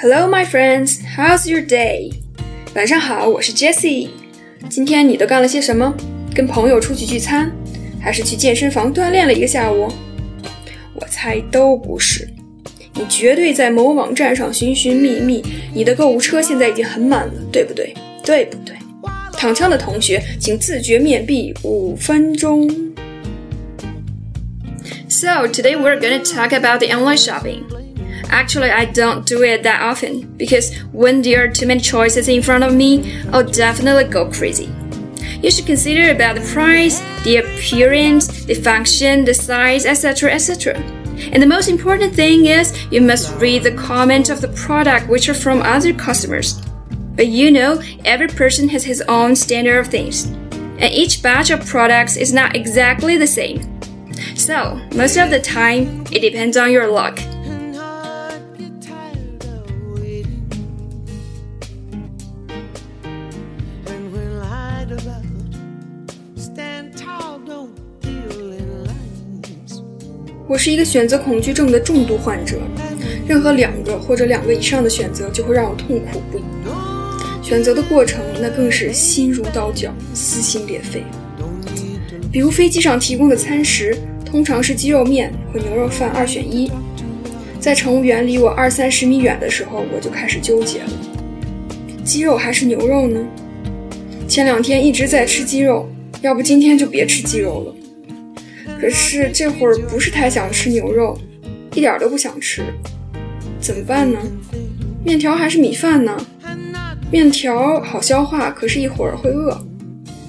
Hello, my friends. How's your day? 晚上好，我是 Jessie。今天你都干了些什么？跟朋友出去聚餐，还是去健身房锻炼了一个下午？我猜都不是。你绝对在某网站上寻寻觅觅，你的购物车现在已经很满了，对不对？对不对？躺枪的同学，请自觉面壁五分钟。So today we're gonna talk about the online shopping. Actually, I don't do it that often because when there are too many choices in front of me, I'll definitely go crazy. You should consider about the price, the appearance, the function, the size, etc., etc. And the most important thing is you must read the comment of the product which are from other customers. But you know, every person has his own standard of things, and each batch of products is not exactly the same. So, most of the time, it depends on your luck. 我是一个选择恐惧症的重度患者，任何两个或者两个以上的选择就会让我痛苦不已。选择的过程那更是心如刀绞、撕心裂肺。比如飞机上提供的餐食，通常是鸡肉面和牛肉饭二选一。在乘务员离我二三十米远的时候，我就开始纠结了：鸡肉还是牛肉呢？前两天一直在吃鸡肉，要不今天就别吃鸡肉了。可是这会儿不是太想吃牛肉，一点都不想吃，怎么办呢？面条还是米饭呢？面条好消化，可是一会儿会饿。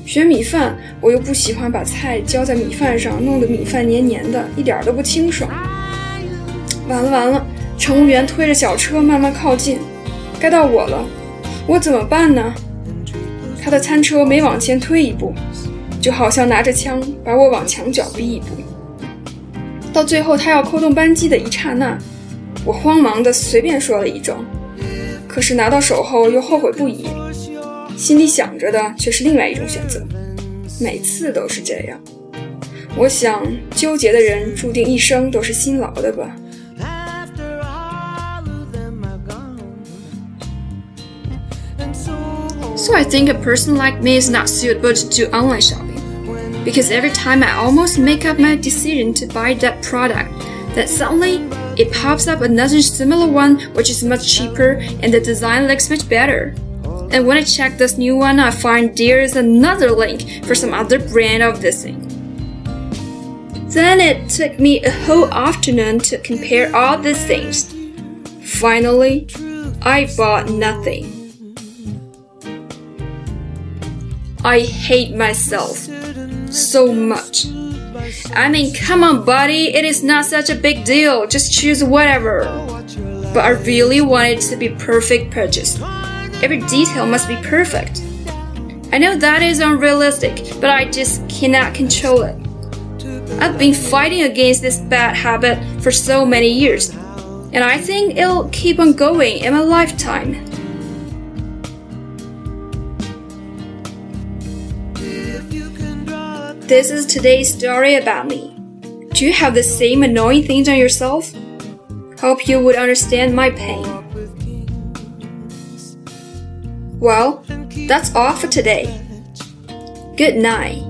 选米饭，我又不喜欢把菜浇在米饭上，弄得米饭黏黏的，一点都不清爽。完了完了，乘务员推着小车慢慢靠近，该到我了，我怎么办呢？他的餐车每往前推一步。就好像拿着枪把我往墙角逼一步，到最后他要扣动扳机的一刹那，我慌忙的随便说了一种，可是拿到手后又后悔不已，心里想着的却是另外一种选择，每次都是这样。我想纠结的人注定一生都是辛劳的吧。So I think a person like me is not suitable to do online shopping. because every time I almost make up my decision to buy that product, that suddenly it pops up another similar one which is much cheaper and the design looks much better. And when I check this new one, I find there is another link for some other brand of this thing. Then it took me a whole afternoon to compare all these things. Finally, I bought nothing. I hate myself so much. I mean, come on, buddy, it is not such a big deal. Just choose whatever. But I really want it to be perfect purchase. Every detail must be perfect. I know that is unrealistic, but I just cannot control it. I've been fighting against this bad habit for so many years, and I think it'll keep on going in my lifetime. This is today's story about me. Do you have the same annoying things on yourself? Hope you would understand my pain. Well, that's all for today. Good night.